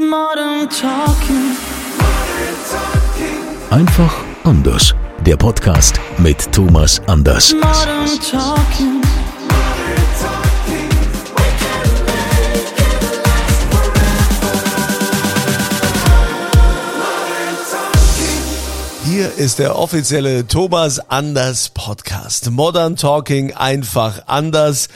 Modern Talking. Einfach anders. Der Podcast mit Thomas Anders. Modern Talking. Hier ist der offizielle Thomas Anders Podcast. Modern Talking einfach anders.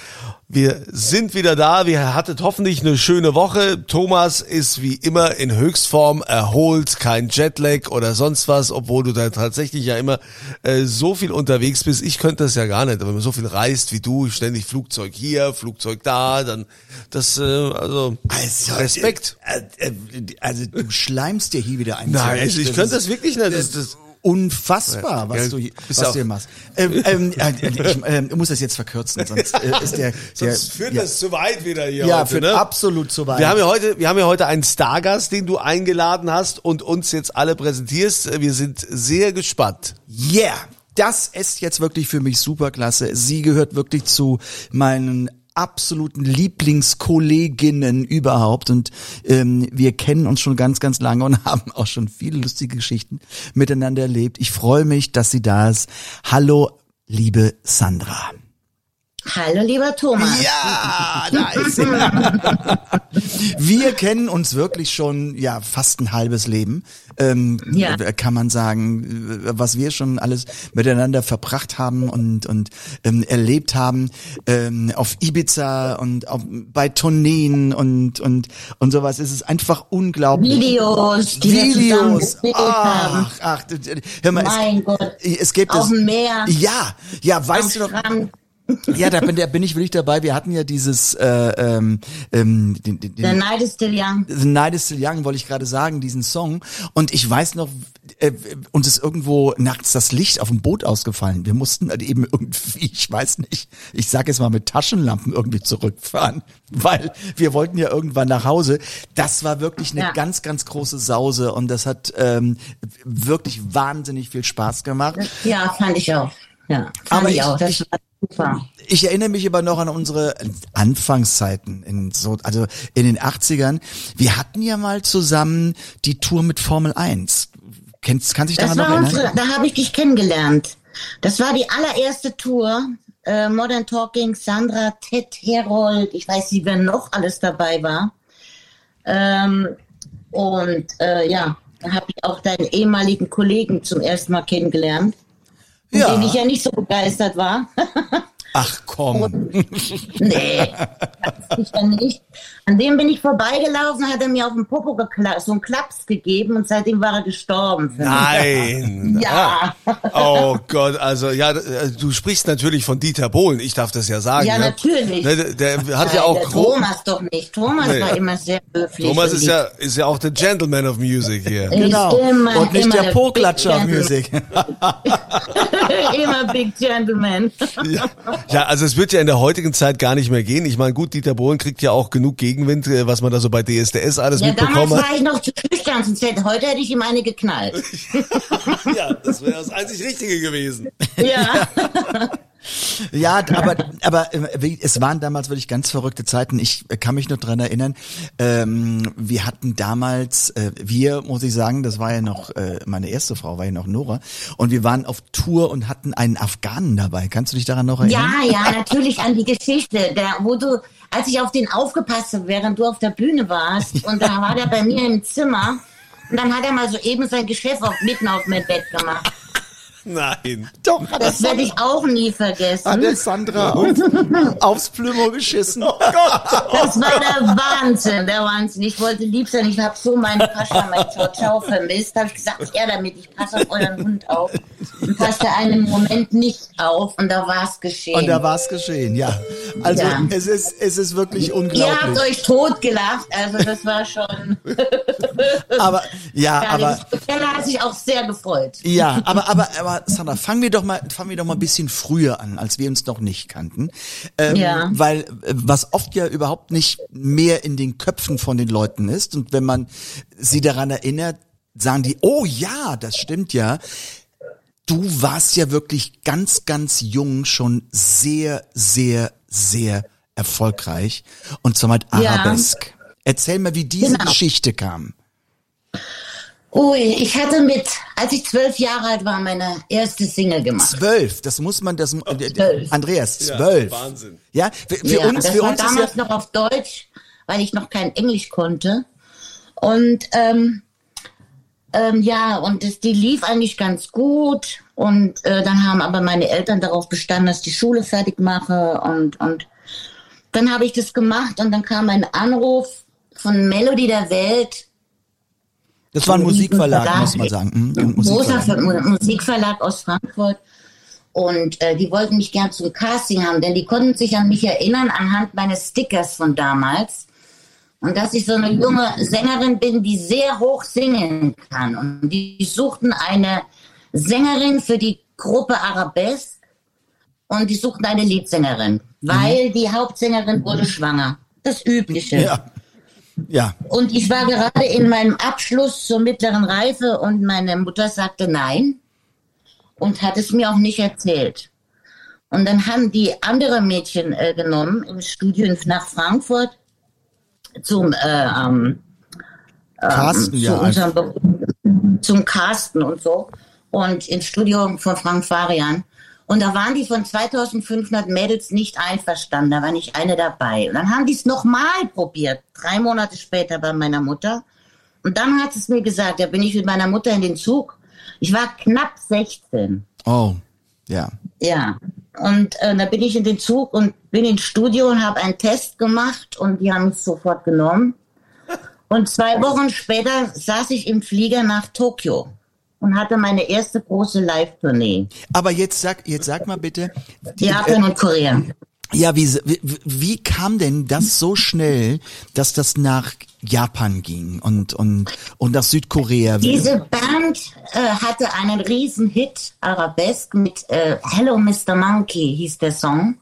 Wir sind wieder da. Wir hattet hoffentlich eine schöne Woche. Thomas ist wie immer in Höchstform erholt, kein Jetlag oder sonst was, obwohl du da tatsächlich ja immer äh, so viel unterwegs bist. Ich könnte das ja gar nicht, wenn man so viel reist wie du, ständig Flugzeug hier, Flugzeug da, dann das äh, also, Also, Respekt. Äh, äh, also du schleimst dir hier wieder ein. Nein, also ich könnte das wirklich nicht. Das, das, Unfassbar, was du, was du hier machst. Ähm, ähm, äh, ich ähm, muss das jetzt verkürzen, sonst äh, ist der, der sonst führt ja, das zu weit wieder hier ja, heute, führt ne? absolut zu weit. Wir haben ja heute, wir haben ja heute einen Stargast, den du eingeladen hast und uns jetzt alle präsentierst. Wir sind sehr gespannt. Yeah, das ist jetzt wirklich für mich superklasse. Sie gehört wirklich zu meinen absoluten Lieblingskolleginnen überhaupt und ähm, wir kennen uns schon ganz, ganz lange und haben auch schon viele lustige Geschichten miteinander erlebt. Ich freue mich, dass sie da ist. Hallo, liebe Sandra. Hallo, lieber Thomas. Ja, da ist sie. Wir kennen uns wirklich schon, ja, fast ein halbes Leben. Ähm, Ja. Kann man sagen, was wir schon alles miteinander verbracht haben und, und ähm, erlebt haben ähm, auf Ibiza und auf, bei Tourneen und, und, und sowas. Es ist einfach unglaublich. Videos, die wir Videos. haben. Ach, ach, hör mal, Mein es, Gott. es gibt Auf es, dem Meer. Ja, ja, Am weißt du noch, Strand. Ja, da bin, da bin ich wirklich dabei. Wir hatten ja dieses äh, ähm, ähm, den, den, The Night is still young. The Night is Still Young, wollte ich gerade sagen, diesen Song. Und ich weiß noch, äh, uns ist irgendwo nachts das Licht auf dem Boot ausgefallen. Wir mussten halt eben irgendwie, ich weiß nicht, ich sage jetzt mal mit Taschenlampen irgendwie zurückfahren, weil wir wollten ja irgendwann nach Hause. Das war wirklich eine Ja. ganz, ganz große Sause und das hat ähm, wirklich wahnsinnig viel Spaß gemacht. Ja, fand ich auch. Ja, fand Aber ich, ich- auch. Das war super. Ich erinnere mich aber noch an unsere Anfangszeiten in so, also in den 80ern. Wir hatten ja mal zusammen die Tour mit Formel 1. Kennst, kannst dich daran noch erinnern? unsere, da habe ich dich kennengelernt. Das war die allererste Tour. Äh, Modern Talking, Sandra, Ted, Herold, ich weiß nicht, wer noch alles dabei war. Ähm, und äh, ja, da habe ich auch deinen ehemaligen Kollegen zum ersten Mal kennengelernt, Ja. dem ich ja nicht so begeistert war. Ach komm. Nee, das ist ja nicht. An dem bin ich vorbeigelaufen, hat er mir auf den Popo gekla so einen Klaps gegeben und seitdem war er gestorben. Für mich. Nein. Ja. Ah. Oh Gott, also ja, äh, du sprichst natürlich von Dieter Bohlen. Ich darf das ja sagen. Ja, ne? natürlich. Ne, Der, der hat ja Nein, auch der gro- Thomas doch nicht. Thomas Nee. war immer sehr höflich. Thomas und ist ja ist ja auch der Gentleman of Music hier. Ist Genau. immer- Und nicht immer der Po-Klatscher Big Music. immer Big Gentleman. Ja. Ja, also es wird ja in der heutigen Zeit gar nicht mehr gehen. Ich meine, gut, Dieter Bohlen kriegt ja auch genug Gegenwind, äh, was man da so bei DSDS alles Ja, damals mitbekommen hat. war ich noch zu schüchtern, sonst hätte, heute hätte ich ihm eine geknallt. Ja, das wäre das einzig Richtige gewesen. Ja. Ja, aber, aber äh, es waren damals wirklich ganz verrückte Zeiten. Ich kann mich noch dran erinnern, ähm, wir hatten damals, äh, wir, muss ich sagen, das war ja noch, äh, meine erste Frau war ja noch Nora, und wir waren auf Tour und hatten einen Afghanen dabei. Kannst du dich daran noch erinnern? Ja, ja, natürlich an die Geschichte, der, wo du, als ich auf den aufgepasst habe, während du auf der Bühne warst, und da war der bei mir im Zimmer, und dann hat er mal so eben sein Geschäft auf, mitten auf mein Bett gemacht. Nein. Doch, hat der, Das werde ich auch nie vergessen. hat der Sandra auf, aufs Plümo geschissen. Oh Das war der Wahnsinn, der Wahnsinn. Ich wollte lieb sein. Ich habe so meine Pascha, mein Ciao Ciao vermisst. habe ich gesagt, er damit, ich passe auf euren Hund auf. Und passte einen Moment nicht auf und da war es geschehen. Und da war es geschehen, ja. Also Ja. es ist es ist wirklich Ihr habt unglaublich. euch totgelacht, also das war schon. Aber ja, aber. Keller hat sich auch sehr gefreut. Ja, aber, aber, aber Sandra, fangen wir doch mal, fangen wir doch mal ein bisschen früher an, als wir uns noch nicht kannten. Ähm, Ja. Weil, äh, was oft ja überhaupt nicht mehr in den Köpfen von den Leuten ist. Und wenn man sie daran erinnert, sagen die, oh ja, das stimmt ja. Du warst ja wirklich ganz, ganz jung schon sehr, sehr, sehr erfolgreich. Und zwar mit Ja. Arabesk. Erzähl mal, wie diese Genau. Geschichte kam. Ui, ich hatte mit, als ich zwölf Jahre alt war, meine erste Single gemacht. Zwölf, das muss man, das, äh, Zwölf. Andreas, zwölf. Wahnsinn. Ja, für, für ja, uns, das für war uns ist ja, damals noch auf Deutsch, weil ich noch kein Englisch konnte. Und ähm, ähm, ja, und das, die lief eigentlich ganz gut. Und äh, dann haben aber meine Eltern darauf bestanden, dass ich die Schule fertig mache. Und, und dann habe ich das gemacht und dann kam ein Anruf von Melody der Welt, das war ein Musikverlag, Verlag. muss man sagen. Mhm, ein großer Musikverlag. Ver- Mu- Musikverlag aus Frankfurt. Und äh, die wollten mich gern zum Casting haben, denn die konnten sich an mich erinnern anhand meines Stickers von damals. Und dass ich so eine junge Sängerin bin, die sehr hoch singen kann. Und die suchten eine Sängerin für die Gruppe Arabesque und die suchten eine Liedsängerin, weil die Hauptsängerin wurde schwanger. Das Übliche. Ja. Ja, Und ich war gerade in meinem Abschluss zur mittleren Reife und meine Mutter sagte nein und hat es mir auch nicht erzählt. Und dann haben die andere Mädchen äh, genommen im Studio in- nach Frankfurt zum äh, ähm, Carsten, zu ja. unserem zum Casten und so und ins Studio von Frank Farian. Und da waren die von 2500 Mädels nicht einverstanden, da war nicht eine dabei. Und dann haben die es nochmal probiert, drei Monate später bei meiner Mutter. Und dann hat es mir gesagt, da bin ich mit meiner Mutter in den Zug. Ich war knapp 16. oh, ja. Ja. Und äh, da bin ich in den Zug und bin ins Studio und habe einen Test gemacht und die haben mich sofort genommen. Und zwei Wochen später saß ich im Flieger nach Tokio und hatte meine erste große Live-Tournee. Aber jetzt sag, jetzt sag mal bitte, die, Japan und Korea. ja, wie, wie, wie kam denn das so schnell, dass das nach Japan ging und, und, und nach Südkorea? Diese Band äh, hatte einen riesen Hit, Arabesque, mit äh, Hello Mr. Monkey hieß der Song.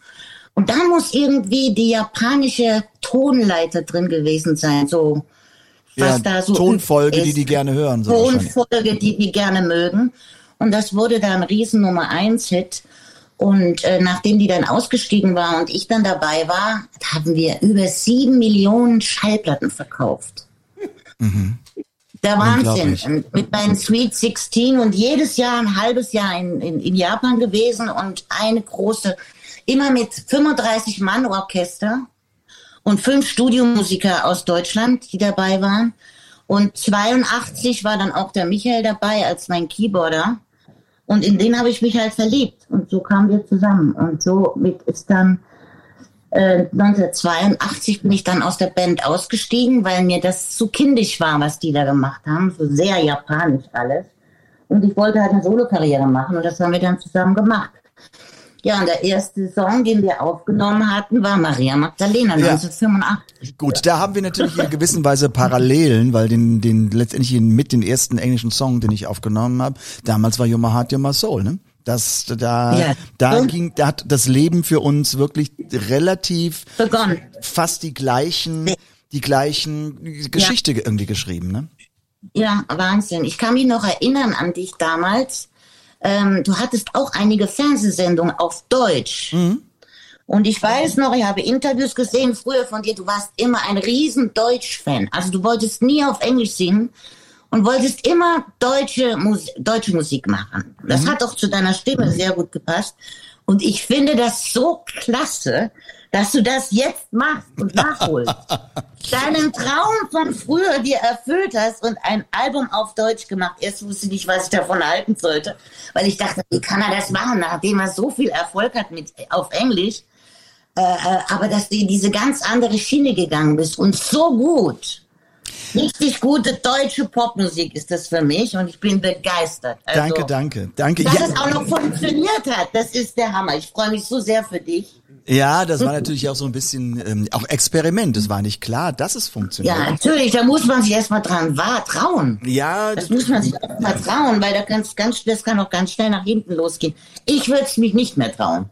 Und da muss irgendwie die japanische Tonleiter drin gewesen sein, so was ja, da so Tonfolge, die die gerne hören. So. Tonfolge, die die gerne mögen. Und das wurde dann riesen Nummer eins Hit. Und äh, nachdem die dann ausgestiegen war und ich dann dabei war, haben wir über sieben Millionen Schallplatten verkauft. Der Wahnsinn. Mit meinen Sweet 16 und jedes Jahr ein halbes Jahr in, in, in Japan gewesen und eine große, immer mit 35 Mann Orchester und fünf Studiomusiker aus Deutschland, die dabei waren. Und 82 war dann auch der Michael dabei als mein Keyboarder. Und in den habe ich mich halt verliebt. Und so kamen wir zusammen. Und so ist dann äh, 1982 bin ich dann aus der Band ausgestiegen, weil mir das zu kindisch war, was die da gemacht haben. So sehr japanisch alles. Und ich wollte halt eine Solokarriere machen und das haben wir dann zusammen gemacht. Ja, und der erste Song, den wir aufgenommen hatten, war Maria Magdalena Ja. 1985. Gut, da haben wir natürlich in gewisser Weise Parallelen, weil den, den letztendlich mit den ersten englischen Song, den ich aufgenommen habe, damals war You're My Heart, You're My Soul, ne? Das, da, Ja. da ging, da hat das Leben für uns wirklich relativ Begonnen. fast die gleichen, die gleichen Geschichte irgendwie geschrieben, ne? Ja, Wahnsinn. Ich kann mich noch erinnern an dich damals. Ähm, du hattest auch einige Fernsehsendungen auf Deutsch. Und ich weiß noch, ich habe Interviews gesehen früher von dir, du warst immer ein riesen Deutsch-Fan. Also du wolltest nie auf Englisch singen und wolltest immer deutsche, Mus deutsche Musik machen. Das hat auch zu deiner Stimme sehr gut gepasst. Und ich finde das so klasse, dass du das jetzt machst und nachholst. Deinen Traum von früher dir erfüllt hast und ein Album auf Deutsch gemacht. Erst wusste ich nicht, was ich davon halten sollte, weil ich dachte, wie kann er das machen, nachdem er so viel Erfolg hat mit auf Englisch. Äh, äh, aber dass du in diese ganz andere Schiene gegangen bist und so gut. Richtig gute deutsche Popmusik ist das für mich und ich bin begeistert. Also, Danke, danke, danke. Dass Ja. es auch noch funktioniert hat, das ist der Hammer. Ich freue mich so sehr für dich. Ja, das war natürlich auch so ein bisschen ähm, auch Experiment. Es war nicht klar, dass es funktioniert. Ja, natürlich, da muss man sich erstmal dran wahr trauen. Ja, Das muss man sich auch mal trauen, weil da kann's ganz, das kann auch ganz schnell nach hinten losgehen. Ich würde es mich nicht mehr trauen.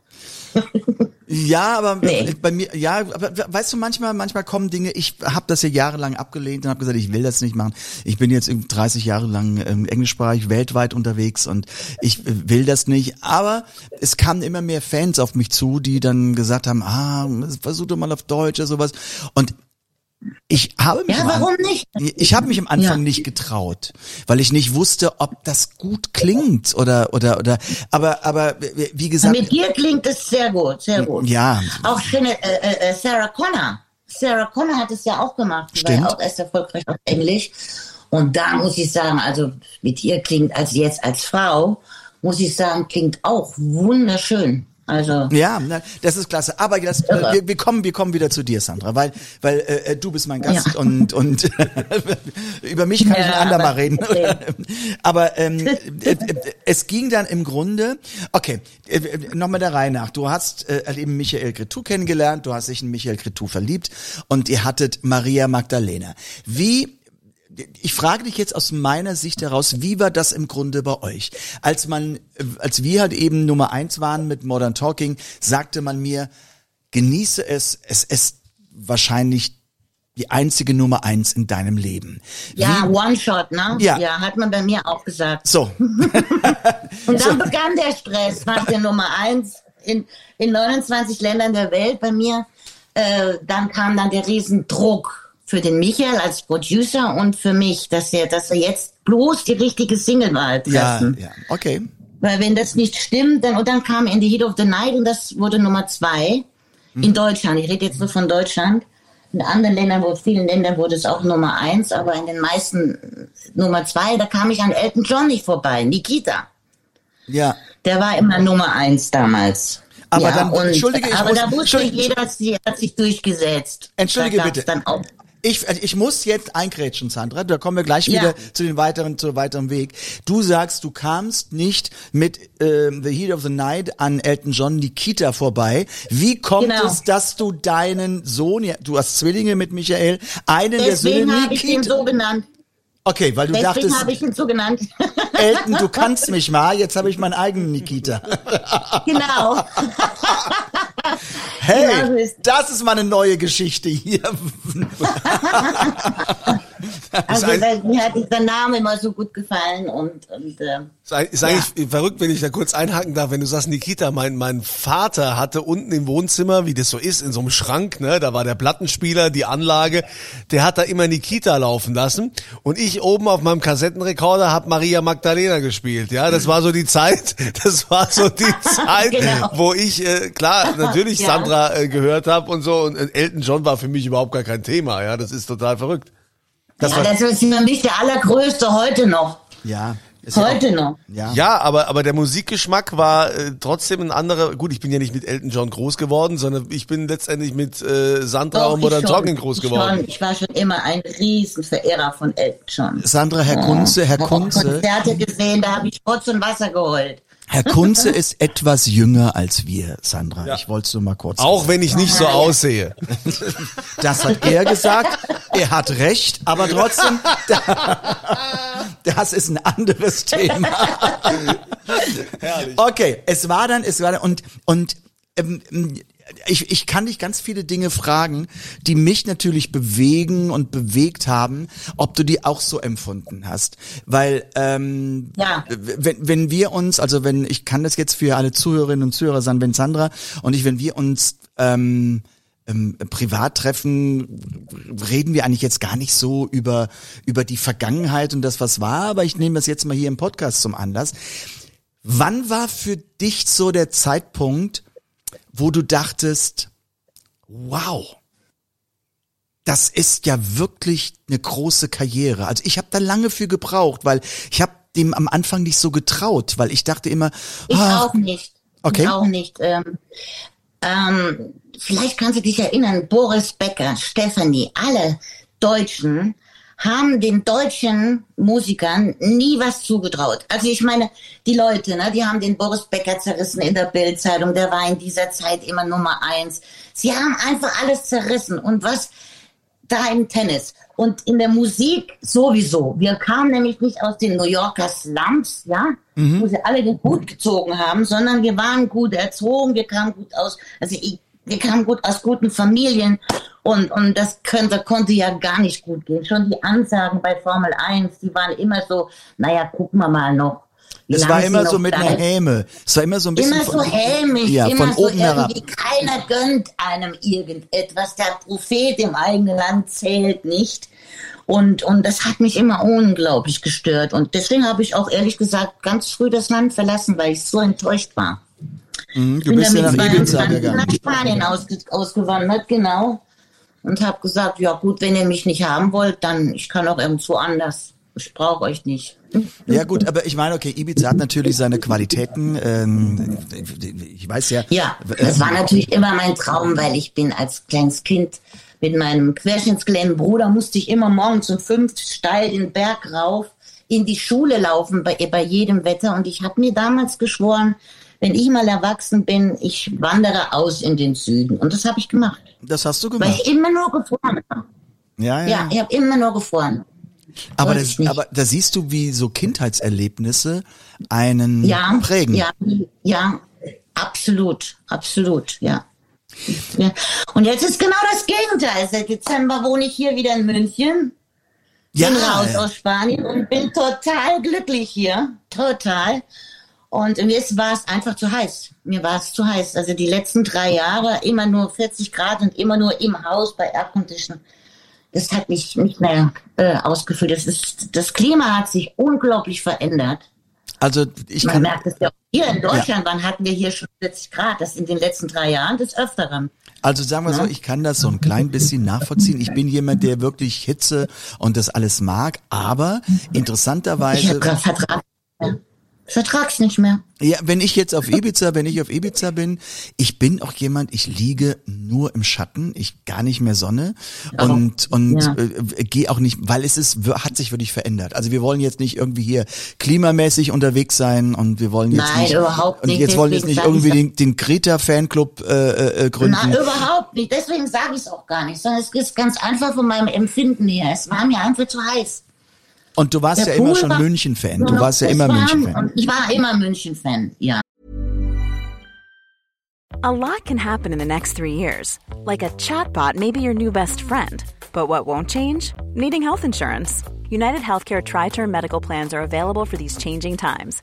Ja, aber Nee. bei mir, ja, aber weißt du, manchmal, manchmal kommen Dinge, ich habe das ja jahrelang abgelehnt und habe gesagt, ich will das nicht machen. Ich bin jetzt irgendwie 30 Jahre lang ähm, englischsprachig weltweit unterwegs und ich äh, will das nicht. Aber es kamen immer mehr Fans auf mich zu, die dann gesagt haben, ah, versuch doch mal auf Deutsch oder sowas. Und ich habe mich Ja, An- warum nicht? Ich habe mich am Anfang Ja. nicht getraut, weil ich nicht wusste, ob das gut klingt oder oder oder. Aber aber wie gesagt, Mit dir klingt es sehr gut, sehr gut. ja, Auch schöne äh, äh, Sarah Connor. Sarah Connor hat es ja auch gemacht. Die war Stimmt. ja auch erst erfolgreich auf Englisch. Und da muss ich sagen, also mit ihr klingt als jetzt als Frau, muss ich sagen, klingt auch wunderschön. Also Ja, das ist klasse. Aber das, äh, wir, wir kommen, wir kommen wieder zu dir, Sandra, weil, weil äh, du bist mein Gast Ja. und und über mich kann ich Ja, ein andermal reden. okay. aber ähm, äh, äh, es ging dann im Grunde. Okay, äh, nochmal der Reihe nach. Du hast äh, eben Michael Cretou kennengelernt, du hast dich in Michael Cretou verliebt und ihr hattet Maria Magdalena. Wie ich frage dich jetzt aus meiner Sicht heraus, wie war das im Grunde bei euch? Als man, als wir halt eben Nummer eins waren mit Modern Talking, sagte man mir, genieße es, es ist wahrscheinlich die einzige Nummer eins in deinem Leben. ja, One-Shot, ne? Ja. ja, hat man bei mir auch gesagt. So, Und dann begann der Stress nach der Nummer eins in, in 29 Ländern der Welt bei mir. Äh, dann kam dann der Riesendruck für den Michael als Producer und für mich, dass er, dass er jetzt bloß die richtige Singlewahl ja, treffen. ja, okay. Weil wenn das nicht stimmt, dann, und dann kam In the Heat of the Night und das wurde Nummer zwei Hm. in Deutschland. Ich rede jetzt nur von Deutschland. In anderen Ländern, wo vielen Ländern wurde es auch Nummer eins, aber in den meisten Nummer zwei, da kam ich an Elton John nicht vorbei. Nikita. Ja. Der war immer Nummer eins damals. Aber ja, dann- entschuldige, ich aber muss- da wusste jeder, sie hat sich durchgesetzt. Entschuldige da bitte. Dann auch. Ich, ich muss jetzt eingrätschen, Sandra. Da kommen wir gleich Ja. wieder zu den weiteren, zu weiteren Weg. Du sagst, du kamst nicht mit ähm, The Heat of the Night an Elton John Nikita vorbei. Wie kommt Genau. es, dass du deinen Sohn, ja, du hast Zwillinge mit Michael, einen der Söhne Deswegen habe ich ihn Nikita? so genannt. Okay, weil du Deswegen dachtest, habe ich ihn so genannt. Elton, du kannst mich mal. Jetzt habe ich meinen eigenen Nikita. genau. Hey, Genau so ist- das ist mal eine neue Geschichte hier. Also weil mir hat dieser Name immer so gut gefallen und, und äh, Ist eigentlich verrückt, wenn ich da kurz einhaken darf, wenn du sagst, Nikita, mein, mein Vater hatte unten im Wohnzimmer, wie das so ist, in so einem Schrank, ne, da war der Plattenspieler, die Anlage, der hat da immer Nikita laufen lassen und ich oben auf meinem Kassettenrekorder hab Maria Magdalena gespielt, ja, das war so die Zeit, das war so die Zeit, Genau. wo ich, äh, klar, natürlich Ja. Sandra äh, gehört habe und so und äh, Elton John war für mich überhaupt gar kein Thema, ja, das ist total verrückt. Das ja, das ist für mich der allergrößte heute noch. Ja. ist ja auch- Heute noch. Ja. Ja, aber, aber der Musikgeschmack war äh, trotzdem ein anderer. Gut, ich bin ja nicht mit Elton John groß geworden, sondern ich bin letztendlich mit äh, Sandra Doch, und Modern ich. Talking groß Ich geworden. Schon. Ich war schon immer ein Riesenverehrer von Elton John. Sandra, Herr Kunze, Herr Ich hab auch Kunze. Konzerte gesehen, da habe ich Rotz und Wasser geheult. Herr Kunze ist etwas jünger als wir, Sandra. Ich wollte es nur mal kurz Auch wenn ich nicht so Ja, ja. aussehe. Das hat er gesagt. Er hat recht, aber trotzdem, das ist ein anderes Thema. Okay, es war dann, es war dann, und, und, ähm, ich, ich kann dich ganz viele Dinge fragen, die mich natürlich bewegen und bewegt haben, ob du die auch so empfunden hast. Weil ähm, Ja. wenn, wenn wir uns, also wenn, ich kann das jetzt für alle Zuhörerinnen und Zuhörer sagen, wenn Sandra und ich, wenn wir uns ähm, ähm, privat treffen, reden wir eigentlich jetzt gar nicht so über, über die Vergangenheit und das, was war, aber ich nehme das jetzt mal hier im Podcast zum Anlass. Wann war für dich so der Zeitpunkt, wo du dachtest, Wow. Das ist ja wirklich eine große Karriere. Also ich habe da lange für gebraucht, weil ich habe dem am Anfang nicht so getraut, weil ich dachte immer, Ich ah, auch nicht. Okay. Ich auch nicht. Ähm, ähm, vielleicht kannst du dich erinnern, Boris Becker, Stephanie, alle Deutschen haben den deutschen Musikern nie was zugetraut. Also ich meine, die Leute, ne, die haben den Boris Becker zerrissen in der Bildzeitung, der war in dieser Zeit immer Nummer eins. Sie haben einfach alles zerrissen. Und was da im Tennis und in der Musik sowieso. Wir kamen nämlich nicht aus den New Yorker Slums, ja, wo sie alle den Hut gezogen haben, sondern wir waren gut erzogen, wir kamen gut aus, also ich, wir kamen gut aus guten Familien und, und das könnte, konnte ja gar nicht gut gehen. Schon die Ansagen bei Formel 1, die waren immer so, naja, gucken wir mal noch. es war immer so mit einer. Häme. Es war immer so ein bisschen Immer so hämisch, ja, immer von so oben herab. keiner gönnt einem irgendetwas. Der Prophet im eigenen Land zählt nicht. Und, und das hat mich immer unglaublich gestört. Und deswegen habe ich auch ehrlich gesagt ganz früh das Land verlassen, weil ich so enttäuscht war. Mhm, du bin bist ja nach Ibiza gegangen. nach Spanien ausge ausgewandert, genau. Und habe gesagt, ja gut, wenn ihr mich nicht haben wollt, dann ich kann auch irgendwo anders. Ich brauche euch nicht. Ja gut, aber ich meine, okay, Ibiza hat natürlich seine Qualitäten. Ähm, ich weiß ja. Ja, äh, das war natürlich immer mein Traum, weil ich bin als kleines Kind mit meinem querschnittsgelähmten Bruder musste ich immer morgens um fünf steil den Berg rauf in die Schule laufen bei, bei jedem Wetter und ich habe mir damals geschworen, wenn ich mal erwachsen bin, ich wandere aus in den Süden und das habe ich gemacht, Das hast du weil gemacht. ich immer nur gefroren habe. Ja, ja. Ja, ich habe immer nur gefroren. aber, das, aber da siehst du, wie so Kindheitserlebnisse einen Ja, prägen. ja, ja, absolut, absolut, ja. ja. Und jetzt ist genau das Gegenteil. Seit Dezember wohne ich hier wieder in München. Ja, bin raus aus Spanien und bin total glücklich hier. Total. Und mir ist- war es einfach zu heiß. Mir war es zu heiß. Also die letzten drei Jahre immer nur 40 Grad und immer nur im Haus bei Aircondition. Das hat mich nicht mehr äh, ausgefüllt. Das, ist, das Klima hat sich unglaublich verändert. Also ich Man kann, merkt es ja auch hier in Deutschland. Wann hatten wir hier schon 40 Grad? Das in den letzten drei Jahren des Öfteren. also sagen wir so, ich kann das so ein klein bisschen nachvollziehen. Ich bin jemand, der wirklich Hitze und das alles mag, aber Ich interessanterweise, gerade Vertrag. Ja. Vertrag's nicht mehr. ja, wenn ich jetzt auf Ibiza, wenn ich auf Ibiza bin, ich bin auch jemand, ich liege nur im Schatten, ich gar nicht mehr Sonne und und Ja. äh, gehe auch nicht, weil es ist hat sich wirklich verändert. Also wir wollen jetzt nicht irgendwie hier klimamäßig unterwegs sein und wir wollen jetzt Nein, nicht überhaupt und nicht. jetzt wollen wir jetzt nicht irgendwie ich den, den Greta Fanclub äh, äh, gründen. Na, überhaupt nicht. Deswegen sage ich es auch gar nicht. Sondern es ist ganz einfach von meinem Empfinden her. Es war mir einfach zu heiß. Und du warst Der ja immer schon war- München-Fan. Du warst ja immer München-Fan. Ich war immer München-Fan, ja. A lot can happen in the next three years. Like a chatbot may be your new best friend. But what won't change? Needing health insurance. United Healthcare Tri Term Medical Plans are available for these changing times.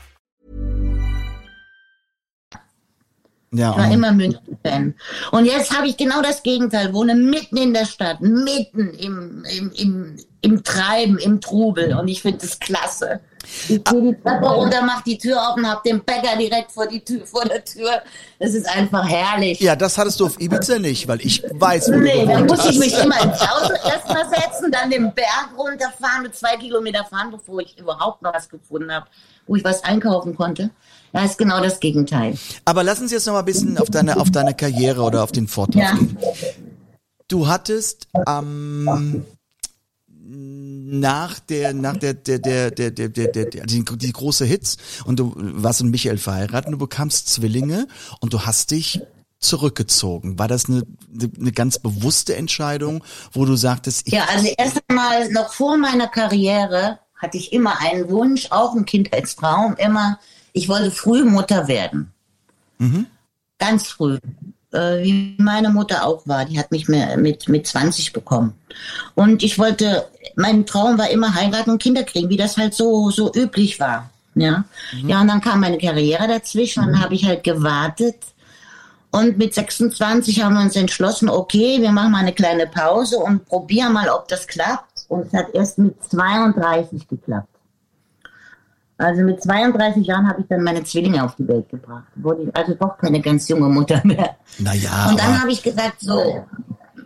Ja, Ich war und- immer München-Fan. Und jetzt habe ich genau das Gegenteil. Wohne mitten in der Stadt, mitten im, im, im, im Treiben, im Trubel. Und ich finde das klasse. Ich gehe die Treppe runter, mach die Tür auf und hab den Bäcker direkt vor, die Tür, vor der Tür. Das ist einfach herrlich. ja, das hattest du auf Ibiza nicht, weil ich weiß, wo Nee, dann muss ich mich immer ins Auto erstmal setzen, dann den Berg runterfahren, mit zwei Kilometer fahren, bevor ich überhaupt noch was gefunden habe, wo ich was einkaufen konnte. Ja, ist genau das Gegenteil. Aber lass uns jetzt noch mal ein bisschen auf deine, auf deine Karriere oder auf den Vortrag Ja. gehen. Du hattest am nach der, nach der, der, der, der, der, der, der, die, die große Hits und du warst mit Michael verheiratet und du bekamst Zwillinge und du hast dich zurückgezogen. War das eine, eine ganz bewusste Entscheidung, wo du sagtest, ich Ja, also erst einmal noch vor meiner Karriere hatte ich immer einen Wunsch, auch ein Kindheitstraum, immer, ich wollte früh Mutter werden. Ganz früh. Äh, wie meine Mutter auch war. Die hat mich mit, mit 20 bekommen. Und ich wollte, mein Traum war immer heiraten und Kinder kriegen, wie das halt so, so üblich war. Ja. Ja, und dann kam meine Karriere dazwischen und dann habe ich halt gewartet. Und mit 26 haben wir uns entschlossen, okay, wir machen mal eine kleine Pause und probieren mal, ob das klappt. Und es hat erst mit 32 geklappt. Also mit 32 Jahren habe ich dann meine Zwillinge auf die Welt gebracht. Wurde ich also doch keine ganz junge Mutter mehr. naja, Und dann habe ich gesagt, so,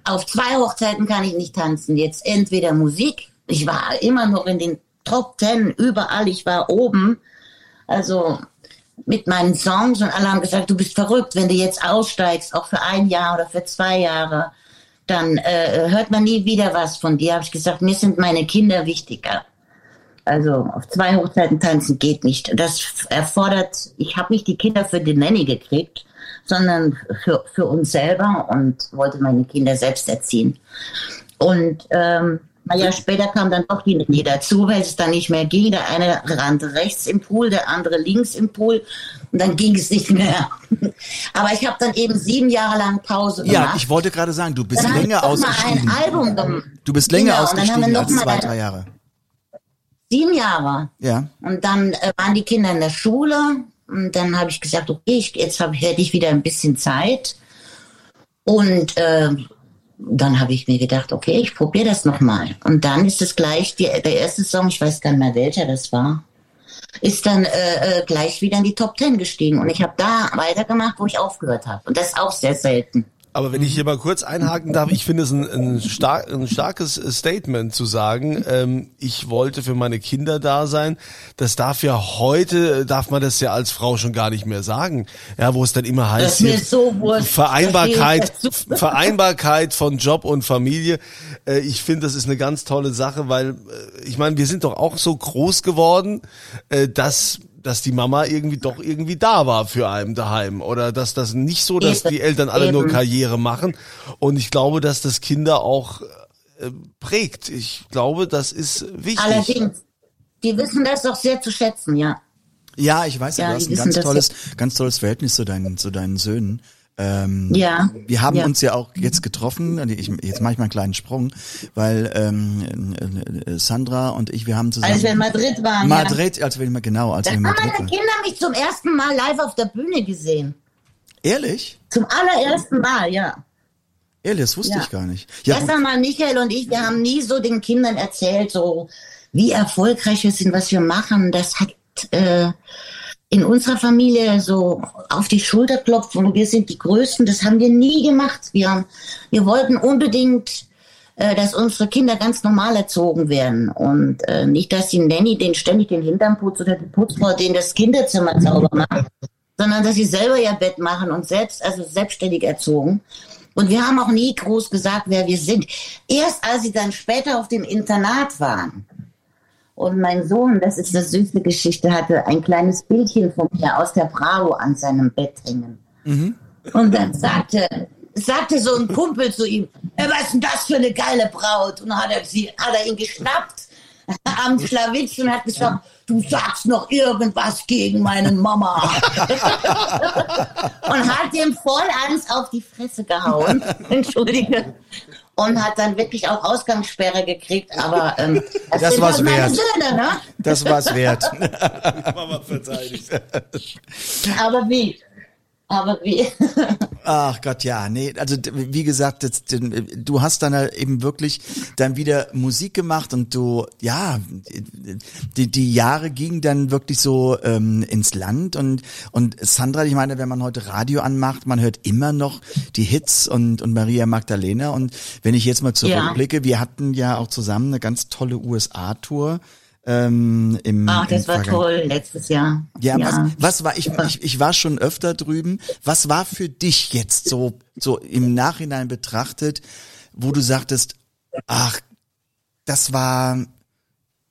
auf zwei Hochzeiten kann ich nicht tanzen. Jetzt entweder Musik. Ich war immer noch in den Top Ten, überall. Ich war oben. Also mit meinen Songs und alle haben gesagt, du bist verrückt, wenn du jetzt aussteigst, auch für ein Jahr oder für zwei Jahre, dann äh, hört man nie wieder was von dir. Habe ich gesagt, mir sind meine Kinder wichtiger. Also auf zwei Hochzeiten tanzen geht nicht. Das erfordert, ich habe nicht die Kinder für die Nanny gekriegt, sondern für, für uns selber und wollte meine Kinder selbst erziehen. Und ähm, naja, später kam dann doch die Nanny dazu, weil es dann nicht mehr ging. Der eine rannte rechts im Pool, der andere links im Pool und dann ging es nicht mehr. Aber ich habe dann eben sieben Jahre lang Pause ja, gemacht. ich wollte gerade sagen, du bist Dann länger ausgestiegen. ein. Du bist länger Genau, ausgestiegen als zwei, ein- drei Jahre. Sieben Jahre. Ja. Und dann äh, waren die Kinder in der Schule und dann habe ich gesagt, okay, ich, jetzt hab, hätte ich wieder ein bisschen Zeit. Und äh, dann habe ich mir gedacht, okay, ich probiere das nochmal. Und dann ist es gleich, die, der erste Song, ich weiß gar nicht mehr welcher das war, ist dann äh, äh, gleich wieder in die Top Ten gestiegen. Und ich habe da weitergemacht, wo ich aufgehört habe. Und das auch sehr selten. Aber wenn ich hier mal kurz einhaken darf, ich finde es ein, ein, star ein starkes Statement zu sagen, ähm, ich wollte für meine Kinder da sein. Das darf ja heute, darf man das ja als Frau schon gar nicht mehr sagen. Ja, wo es dann immer heißt, hier, so. Vereinbarkeit. Vereinbarkeit von Job und Familie. Äh, ich finde, das ist eine ganz tolle Sache, weil äh, ich meine, wir sind doch auch so groß geworden, äh, dass dass die Mama irgendwie doch irgendwie da war für einen daheim oder dass das nicht so, dass die Eltern alle nur. Karriere machen und ich glaube, dass das Kinder auch äh, prägt. Ich glaube, das ist wichtig. Allerdings, die wissen das doch sehr zu schätzen, ja. Ja, ich weiß ja, du hast ein ganz tolles, ganz tolles Verhältnis zu deinen, zu deinen Söhnen. Ähm, Ja. Wir haben Ja. uns ja auch jetzt getroffen, und ich, jetzt mache ich mal einen kleinen Sprung, weil ähm, äh, Sandra und ich, wir haben zusammen Als wir in Madrid waren. Madrid, als wir genau, als Ja. wir Da in haben Madrid meine waren. Kinder mich zum ersten Mal live auf der Bühne gesehen. Ehrlich? Zum allerersten Mal, ja. Ehrlich, das wusste Ja. ich gar nicht. Ja, Erst einmal Michael und ich, wir haben nie so den Kindern erzählt, so wie erfolgreich wir sind, was wir machen. Das hat äh, in unserer Familie so auf die Schulter klopft und wir sind die Größten. Das haben wir nie gemacht. Wir, haben, wir wollten unbedingt, äh, dass unsere Kinder ganz normal erzogen werden und äh, nicht, dass die Nanny den ständig den Hintern putzt oder die Putzfrau den das Kinderzimmer sauber macht, sondern dass sie selber ihr Bett machen und selbst, also selbstständig erzogen. Und wir haben auch nie groß gesagt, wer wir sind. Erst als sie dann später auf dem Internat waren und mein Sohn, das ist eine süße Geschichte, hatte ein kleines Bildchen von mir aus der Bravo an seinem Bett hängen. Und dann sagte, sagte so ein Kumpel zu ihm, "Ey, was ist denn das für eine geile Braut? Und dann hat er, sie, hat er ihn geschnappt am Schlawittchen und hat gesagt, du sagst noch irgendwas gegen meinen Mama. und hat ihm voll ans auf die Fresse gehauen. Entschuldige. Und hat dann wirklich auch Ausgangssperre gekriegt, aber ähm, Das sind war's halt wert. Söhne, ne? das war's wert. Mama verteidigt. Aber wie? Aber wie? Ach Gott, ja, nee, also wie gesagt, das, du hast dann halt eben wirklich dann wieder Musik gemacht und du, ja, die, die Jahre gingen dann wirklich so ähm, ins Land und und Sandra, ich meine, wenn man heute Radio anmacht, man hört immer noch die Hits und und Maria Magdalena und wenn ich jetzt mal zurückblicke, wir hatten ja auch zusammen eine ganz tolle USA-Tour. Ähm, im, Ach, das im war toll letztes Jahr. ja, Was, was war ich, ich? Ich war schon öfter drüben. Was war für dich jetzt so so im Nachhinein betrachtet, wo du sagtest, ach, das war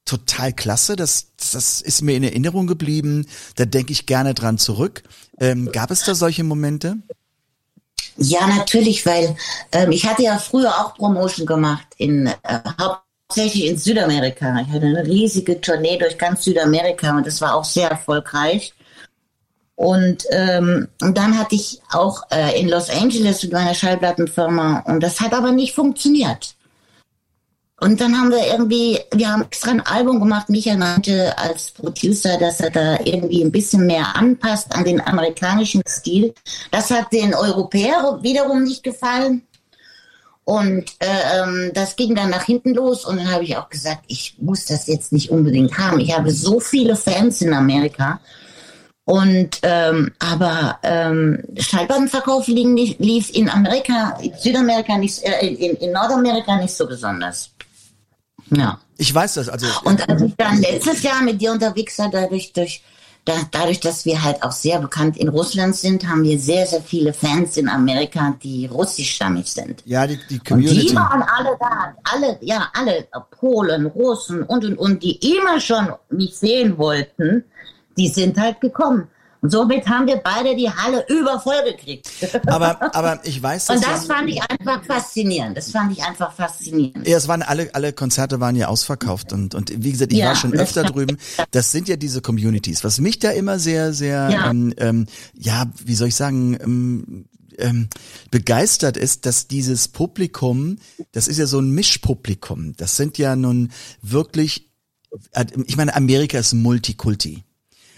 total klasse. Das, das ist mir in Erinnerung geblieben. Da denke ich gerne dran zurück. Ähm, gab es da solche Momente? Ja, natürlich, weil ähm, ich hatte ja früher auch Promotion gemacht in äh, hauptsächlich in Südamerika. Ich hatte eine riesige Tournee durch ganz Südamerika und das war auch sehr erfolgreich. Und, ähm, und dann hatte ich auch äh, in Los Angeles mit meiner Schallplattenfirma und das hat aber nicht funktioniert. Und dann haben wir irgendwie, wir haben extra ein Album gemacht. Micha meinte als Producer, dass er da irgendwie ein bisschen mehr anpasst an den amerikanischen Stil. Das hat den Europäern wiederum nicht gefallen. Und äh, ähm, das ging dann nach hinten los und dann habe ich auch gesagt, ich muss das jetzt nicht unbedingt haben. Ich habe so viele Fans in Amerika. Und ähm, aber ähm, Schallplattenverkauf lief in Amerika, in Südamerika nicht, äh, in, in Nordamerika nicht so besonders. Ja. Ich weiß das, also. Und als ich dann letztes Jahr mit dir unterwegs war, dadurch, durch, da, dadurch, dass wir halt auch sehr bekannt in Russland sind, haben wir sehr, sehr viele Fans in Amerika, die russischstammig sind. Ja, die, die Community. Und die waren alle da, alle, ja, alle Polen, Russen und, und, und, die immer schon mich sehen wollten, die sind halt gekommen. Und somit haben wir beide die Halle übervoll gekriegt. Aber, aber ich weiß Und das fand ich einfach faszinierend. Das fand ich einfach faszinierend. Ja, es waren alle, alle Konzerte waren ja ausverkauft und, und wie gesagt, ich Ja, war schon das öfter drüben. Das sind ja diese Communities. Was mich da immer sehr, sehr, Ja. ähm, ähm, ja, wie soll ich sagen, ähm, ähm, begeistert ist, dass dieses Publikum, das ist ja so ein Mischpublikum. Das sind ja nun wirklich, äh, ich meine, Amerika ist Multikulti.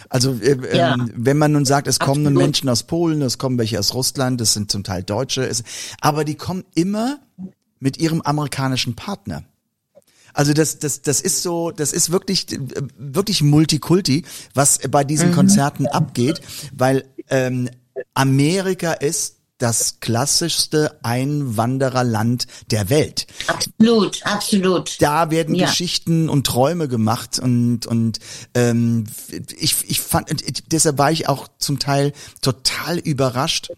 Also äh, Ja. ähm, wenn man nun sagt, es kommen nun. Menschen aus Polen, es kommen welche aus Russland, es sind zum Teil Deutsche, es, aber die kommen immer mit ihrem amerikanischen Partner. Also das, das, das ist so, das ist wirklich, äh, wirklich Multikulti, was bei diesen Konzerten abgeht, weil ähm, Amerika ist das klassischste Einwandererland der Welt. Absolut, absolut. Da werden Ja. Geschichten und Träume gemacht und und ähm, ich ich fand deshalb war ich auch zum Teil total überrascht.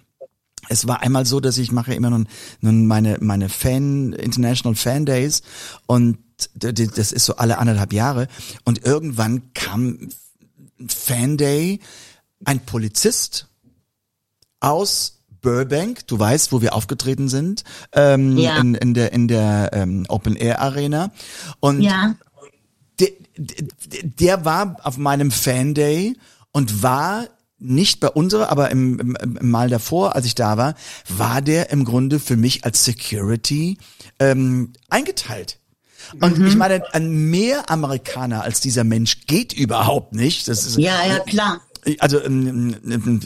Es war einmal so, dass ich mache immer nun, nun meine meine Fan International Fan Days und das ist so alle anderthalb Jahre und irgendwann kam Fan Day ein Polizist aus Burbank, du weißt, wo wir aufgetreten sind, ähm, Ja. in, in der in der ähm, Open Air Arena und Ja, der, der, der war auf meinem Fan Day und war nicht bei unserer, aber im, im, im Mal davor, als ich da war, war der im Grunde für mich als Security ähm, eingeteilt. Und ich meine, ein mehr Amerikaner als dieser Mensch geht überhaupt nicht. Das ist, ja, ja, klar. also ähm, ähm,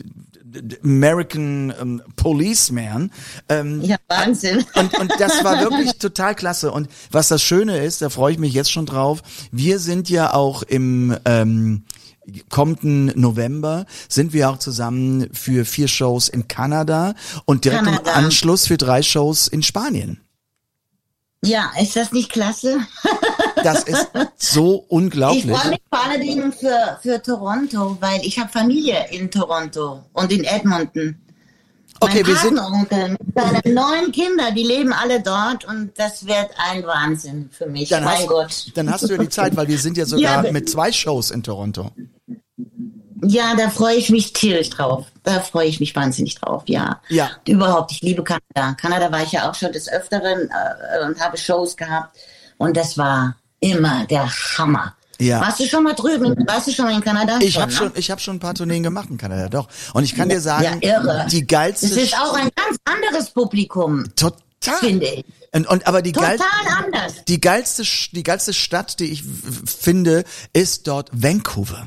American ähm, Policeman. Ähm, Ja, Wahnsinn. und, und das war wirklich total klasse. Und was das Schöne ist, da freue ich mich jetzt schon drauf, wir sind ja auch im ähm, kommenden November sind wir auch zusammen für vier Shows in Kanada und direkt im Kanada. Anschluss für drei Shows in Spanien. Ja, ist das nicht klasse? Das ist so Ich unglaublich. freue mich vor allen Dingen für, für Toronto, weil ich habe Familie in Toronto und in Edmonton. Okay, mein wir sind mit seinen neun Kinder, die leben alle dort und das wird ein Wahnsinn für mich. dann mein hast, Gott. dann hast du ja die Zeit, weil wir sind ja sogar Ja, mit zwei Shows in Toronto. Ja, da freue ich mich tierisch drauf. Da freue ich mich wahnsinnig drauf, ja. Ja. Überhaupt, ich liebe Kanada. Kanada war ich ja auch schon des Öfteren äh, und habe Shows gehabt. Und das war immer der Hammer. Ja. Warst du schon mal drüben? Warst du schon mal in Kanada? Ich habe schon, ich habe schon ein paar Tourneen gemacht in Kanada, doch. Und ich kann dir sagen, Ja, irre. die geilste Es ist auch ein ganz anderes Publikum, total. finde ich. Und, und aber die Total geil, anders. die geilste, die geilste Stadt, die ich finde, ist dort Vancouver.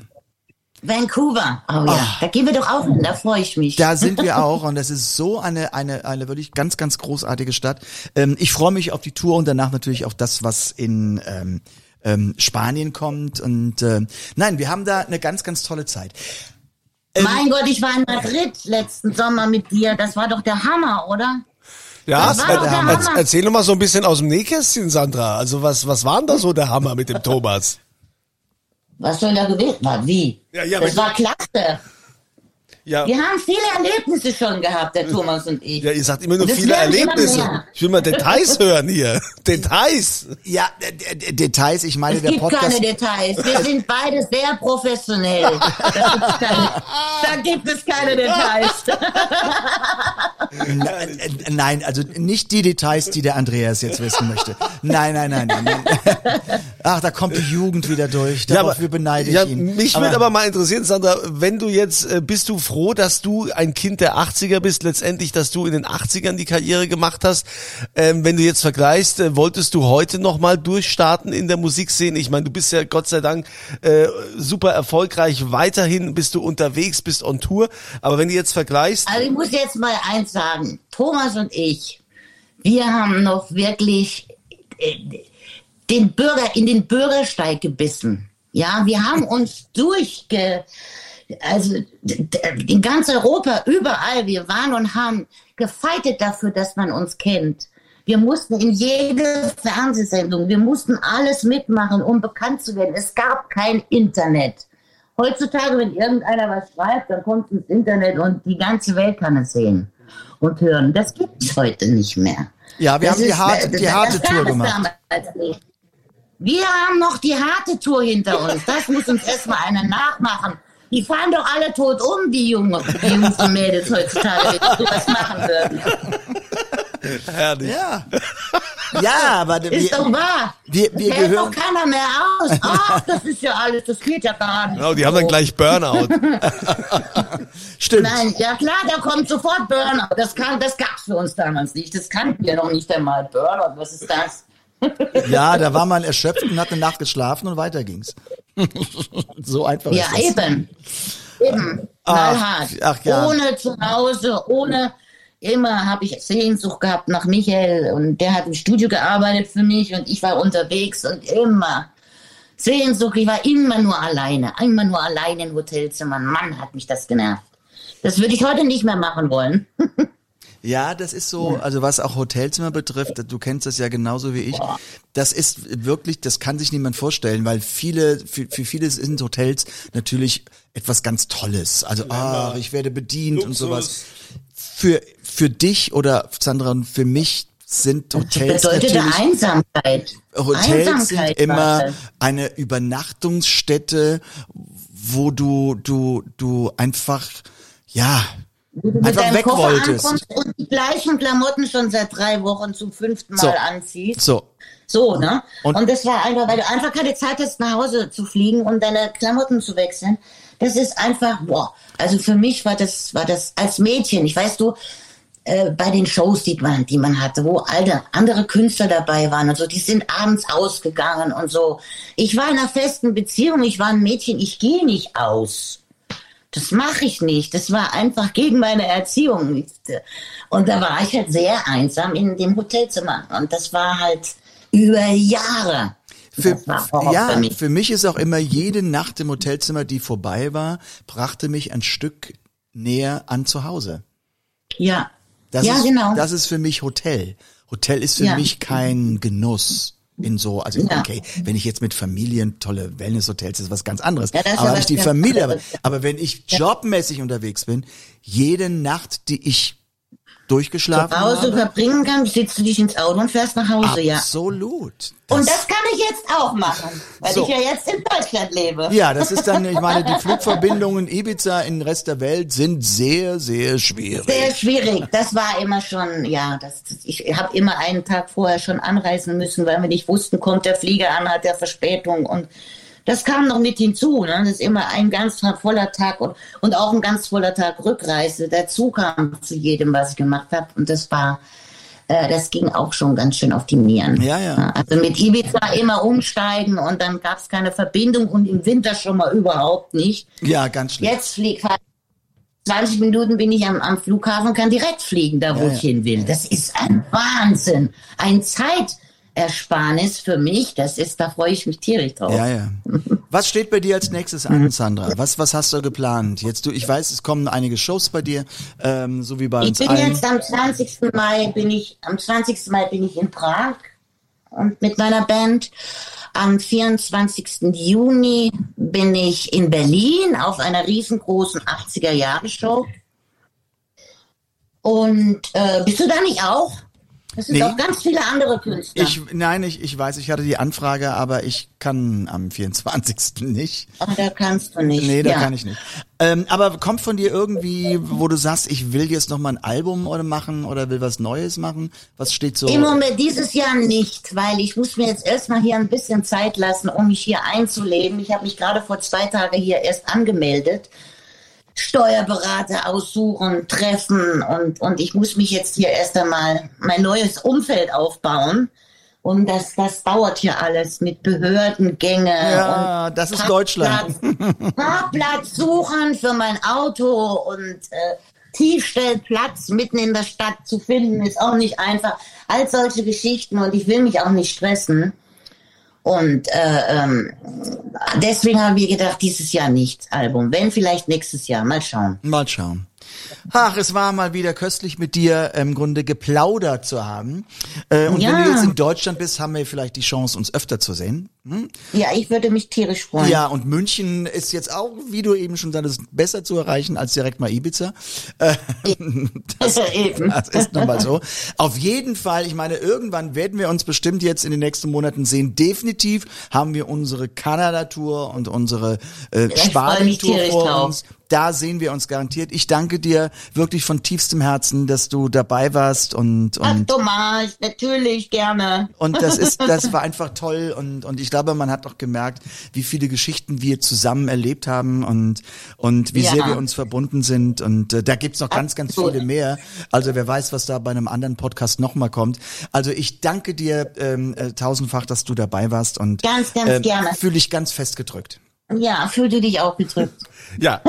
Vancouver. Oh ja, da gehen wir doch auch hin, da freue ich mich. Da sind wir auch und das ist so eine eine eine wirklich ganz ganz großartige Stadt. Ähm, ich freue mich auf die Tour und danach natürlich auf das, was in ähm, ähm, Spanien kommt und ähm, nein, wir haben da eine ganz ganz tolle Zeit. mein Gott, ich war in Madrid letzten Sommer mit dir. Das war doch der Hammer, oder? Ja, Das war er, doch der er, Hammer. erzähl doch mal so ein bisschen aus dem Nähkästchen, Sandra. Also was, was war denn da so der Hammer mit dem Thomas? Was soll da gewesen sein? Wie? Ja, ja, das war klasse. Ja. Wir haben viele Erlebnisse schon gehabt, der Thomas und ich. Ja, ihr sagt immer nur es viele Erlebnisse. Ich will mal Details hören hier. Details. Ja, Details, ich meine, Es der gibt Podcast. keine Details. Wir sind beide sehr professionell. Keine, da gibt es keine Details. Nein, also nicht die Details, die der Andreas jetzt wissen möchte. Nein, nein, nein, nein. nein. Ach, da kommt die Jugend wieder durch. Dafür beneide ich ja, ihn. Mich würde aber mal interessieren, Sandra, wenn du jetzt, äh, bist du froh, dass du ein Kind der 80er bist, letztendlich, dass du in den 80ern die Karriere gemacht hast? Ähm, wenn du jetzt vergleichst, äh, wolltest du heute nochmal durchstarten in der Musikszene? Ich meine, du bist ja Gott sei Dank äh, super erfolgreich, weiterhin bist du unterwegs, bist on Tour, aber wenn du jetzt vergleichst, Also ich muss jetzt mal eins sagen. Thomas und ich, wir haben noch wirklich äh, den Bürger in den Bürgersteig gebissen. Ja, wir haben uns durchge, also in ganz Europa, überall, wir waren und haben gefeitet dafür, dass man uns kennt. Wir mussten in jede Fernsehsendung, wir mussten alles mitmachen, um bekannt zu werden. Es gab kein Internet. Heutzutage, wenn irgendeiner was schreibt, dann kommt ins Internet und die ganze Welt kann es sehen und hören. Das gibt es heute nicht mehr. Ja, wir Das haben die ist- harte, das- die das harte Tour gemacht. Wir haben noch die harte Tour hinter uns. Das muss uns erstmal einer nachmachen. Die fahren doch alle tot um, die Junge, die Jungs und Mädels heutzutage, wenn die sowas machen würden. herrlich. Ja. Ja, aber Ist wir, doch wahr. wir, wir Hält doch keiner mehr aus. Ach, das ist ja alles, das geht ja gar nicht. Genau, die haben dann so. gleich Burnout. Stimmt. Nein, ja klar, da kommt sofort Burnout. Das, kann, das gab's für uns damals nicht. Das kannten wir noch nicht einmal. Burnout, was ist das? Ja, da war man erschöpft und hat eine Nacht geschlafen und weiter ging's. so einfach Ja, ist das. eben. Eben. Ach, ach ja. Ohne zu Hause, ohne. Immer habe ich Sehnsucht gehabt nach Michael und der hat im Studio gearbeitet für mich und ich war unterwegs und immer Sehnsucht. Ich war immer nur alleine, immer nur alleine im Hotelzimmer. Mann, hat mich das genervt. Das würde ich heute nicht mehr machen wollen. Ja, das ist so, also was auch Hotelzimmer betrifft, du kennst das ja genauso wie ich. Das ist wirklich, das kann sich niemand vorstellen, weil viele, für, für viele sind Hotels natürlich etwas ganz Tolles. Also, ah, ich werde bedient und sowas. Für, für dich oder Sandra und für mich sind Hotels Bedeutete natürlich Einsamkeit. Hotels sind Einsamkeit immer war das. eine Übernachtungsstätte, wo du, du, du einfach, ja, einfach weg wolltest. und die gleichen Klamotten schon seit drei Wochen zum fünften Mal So. anziehst. So. So, ne? Und- Und, das war einfach, weil du einfach keine Zeit hast, nach Hause zu fliegen und deine Klamotten zu wechseln. Das ist einfach, boah. Also für mich war das, war das als Mädchen, ich weiß du, äh, bei den Shows, die man, die man hatte, wo alte, andere Künstler dabei waren und so, die sind abends ausgegangen und so. Ich war in einer festen Beziehung, ich war ein Mädchen, ich gehe nicht aus. Das mache ich nicht. Das war einfach gegen meine Erziehung. Und da war ich halt sehr einsam in dem Hotelzimmer. Und das war halt über Jahre. Für, ja, für mich. für mich ist auch immer jede Nacht im Hotelzimmer, die vorbei war, brachte mich ein Stück näher an zu Hause. Ja. Das ja, ist, genau. Das ist für mich Hotel. Hotel ist für Ja. mich kein Genuss. In so, also Ja. okay, wenn ich jetzt mit Familien tolle Wellnesshotels, ist was ganz anderes. Ja, aber ja ich die ganz Familie, aber, anderes. aber wenn ich jobmäßig unterwegs bin, jede Nacht, die ich durchgeschlafen Zu Hause habe, verbringen kann, sitzt du dich ins Auto und fährst nach Hause, ja. absolut. Und das kann ich jetzt auch machen, weil So. ich ja jetzt in Deutschland lebe. Ja, das ist dann, ich meine, die Flugverbindungen Ibiza in den Rest der Welt sind sehr, sehr schwierig. Sehr schwierig. Das war immer schon, ja, das ich habe immer einen Tag vorher schon anreisen müssen, weil wir nicht wussten, kommt der Flieger an, hat der Verspätung und das kam noch mit hinzu. Ne? Das ist immer ein ganz voller Tag und, und auch ein ganz voller Tag Rückreise dazu kam zu jedem, was ich gemacht habe. Und das war, äh, das ging auch schon ganz schön auf die Nieren. Ja, ja. Also mit Ibiza immer umsteigen und dann gab es keine Verbindung und im Winter schon mal überhaupt nicht. Ja, ganz schlimm. Jetzt fliegt halt 20 Minuten bin ich am, am Flughafen und kann direkt fliegen, da wo Ja, ich hin will. Das ist ein Wahnsinn. Ein Zeitersparnis für mich. Das ist, da freue ich mich tierisch drauf. Ja, ja. Was steht bei dir als nächstes Mhm. an, Sandra? Was, was hast du geplant? Jetzt du, ich weiß, es kommen einige Shows bei dir, ähm, so wie bei Ich uns bin allen. jetzt am 20. Mai bin ich, am 20. Mai bin ich in Prag und mit meiner Band. Am 24. Juni bin ich in Berlin auf einer riesengroßen 80er-Jahre-Show. Und äh, bist du da nicht auch? Es sind Nee. auch ganz viele andere Künstler. Ich, nein, ich, ich weiß, ich hatte die Anfrage, aber ich kann am 24. nicht. Aber da kannst du nicht. Nee, da ja. kann ich nicht. Ähm, aber kommt von dir irgendwie, wo du sagst, ich will jetzt noch mal ein Album oder machen oder will was Neues machen? Was steht so? Im Moment dieses Jahr nicht, weil ich muss mir jetzt erstmal hier ein bisschen Zeit lassen, um mich hier einzuleben. Ich habe mich gerade vor zwei Tagen hier erst angemeldet. Steuerberater aussuchen, treffen und, und ich muss mich jetzt hier erst einmal mein neues Umfeld aufbauen. Und das, das dauert ja alles mit Behördengänge. Ja, und das ist Deutschland. Parkplatz, Parkplatz suchen für mein Auto und äh, Tiefstellplatz mitten in der Stadt zu finden, ist auch nicht einfach. All solche Geschichten und ich will mich auch nicht stressen. Und äh, ähm, deswegen haben wir gedacht, dieses Jahr nicht Album. Wenn vielleicht nächstes Jahr. Mal schauen. Mal schauen. Ach, es war mal wieder köstlich mit dir im Grunde geplaudert zu haben. Äh, und wenn Ja. du jetzt in Deutschland bist, haben wir vielleicht die Chance, uns öfter zu sehen. Hm? Ja, ich würde mich tierisch freuen. Ja, und München ist jetzt auch, wie du eben schon sagtest, besser zu erreichen als direkt mal Ibiza. Äh, das, Eben. das ist nun mal so. Auf jeden Fall, ich meine, irgendwann werden wir uns bestimmt jetzt in den nächsten Monaten sehen. Definitiv haben wir unsere Kanada-Tour und unsere äh, Spanien-Tour vor drauf. Da sehen wir uns garantiert. Ich danke dir wirklich von tiefstem Herzen, dass du dabei warst und, Ach, und Thomas, natürlich gerne. und das ist, das war einfach toll und, und ich glaube, man hat auch gemerkt, wie viele Geschichten wir zusammen erlebt haben und, und wie Ja. sehr wir uns verbunden sind und äh, da gibt's noch ganz, ganz viele mehr. Also wer weiß, was da bei einem anderen Podcast nochmal kommt. Also ich danke dir ähm, äh, tausendfach, dass du dabei warst und Ganz, ganz ähm, gerne. fühle ich ganz fest gedrückt. Ja, fühl du dich auch gedrückt. Ja,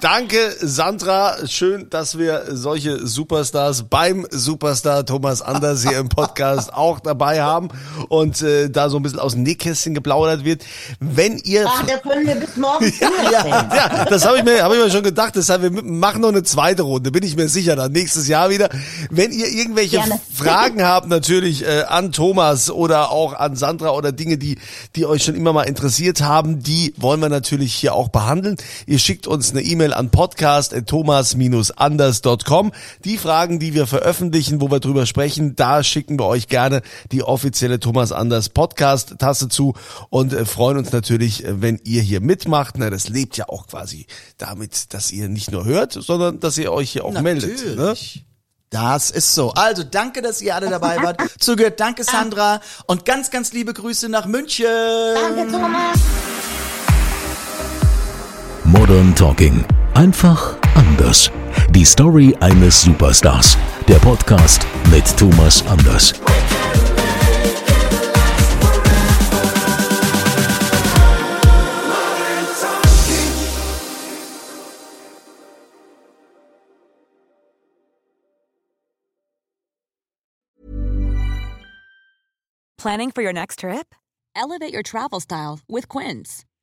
danke Sandra. Schön, dass wir solche Superstars beim Superstar Thomas Anders hier im Podcast auch dabei haben und äh, da so ein bisschen aus dem Nähkästchen geplaudert wird. Wenn ihr Ach, da können wir bis morgen ja, erzählen. ja, das habe ich mir, habe ich mir schon gedacht. Deshalb wir machen noch eine zweite Runde, bin ich mir sicher. Dann nächstes Jahr wieder. Wenn ihr irgendwelche Gerne. Fragen habt, natürlich äh, an Thomas oder auch an Sandra oder Dinge, die die euch schon immer mal interessiert haben, die wollen wir natürlich hier auch behandeln. Ihr schickt uns eine E-Mail an podcast@thomas-anders.com. Die Fragen, die wir veröffentlichen, wo wir drüber sprechen, da schicken wir euch gerne die offizielle Thomas Anders Podcast Tasse zu und äh, freuen uns natürlich, äh, wenn ihr hier mitmacht. Na, das lebt ja auch quasi damit, dass ihr nicht nur hört, sondern dass ihr euch hier auch meldet. Ne? Natürlich. Das ist so. Also danke, dass ihr alle dabei wart. Zugehört, danke Sandra und ganz, ganz liebe Grüße nach München. Danke, Thomas. Modern Talking. Einfach anders. Die Story eines Superstars. Der Podcast mit Thomas Anders. Planning for your next trip? Elevate your travel style with Quince.